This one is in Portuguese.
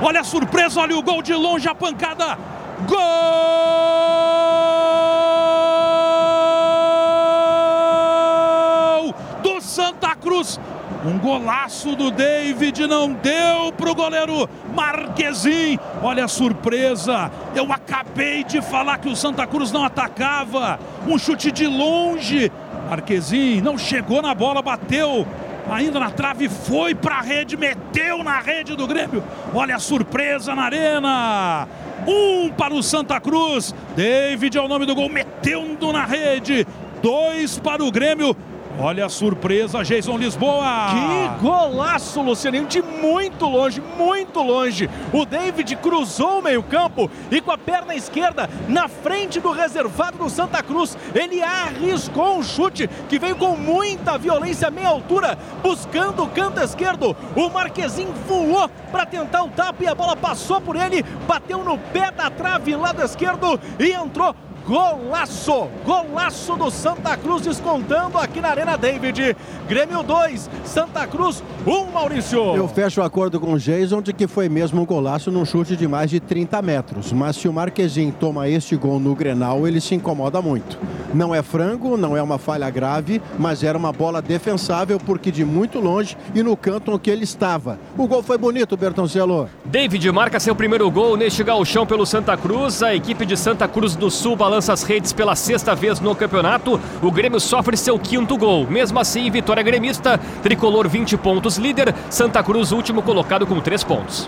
Olha a surpresa, olha o gol de longe, a pancada. Gol do Santa Cruz. Um golaço do David não deu para o goleiro Marquezin. Olha a surpresa. Eu acabei de falar que o Santa Cruz não atacava. Um chute de longe. Marquezin não chegou na bola, bateu ainda na trave, foi para a rede, meteu na rede do Grêmio. Olha a surpresa na arena. Um para o Santa Cruz. David é o nome do gol, metendo na rede. Dois para o Grêmio. Olha a surpresa, Jason Lisboa. Que golaço, Lucianinho, de muito longe, muito longe. O David cruzou o meio-campo e com a perna esquerda na frente do reservado do Santa Cruz, ele arriscou um chute que veio com muita violência, meia altura, buscando o canto esquerdo. O Marquezinho voou para tentar o tapa e a bola passou por ele, bateu no pé da trave lado esquerdo e entrou Golaço! Golaço do Santa Cruz descontando aqui na Arena David. Grêmio 2, Santa Cruz 1, um, Maurício. Eu fecho o acordo com o Jason de que foi mesmo um golaço num chute de mais de 30 metros. Mas se o Marquezinho toma este gol no Grenal, ele se incomoda muito. Não é frango, não é uma falha grave, mas era uma bola defensável porque de muito longe e no canto em que ele estava. O gol foi bonito, Bertoncelo. David marca seu primeiro gol neste galchão pelo Santa Cruz. A equipe de Santa Cruz do Sul balança balança as redes pela sexta vez no campeonato. O Grêmio sofre seu quinto gol. Mesmo assim, vitória gremista. Tricolor 20 pontos líder. Santa Cruz último colocado com 3 pontos.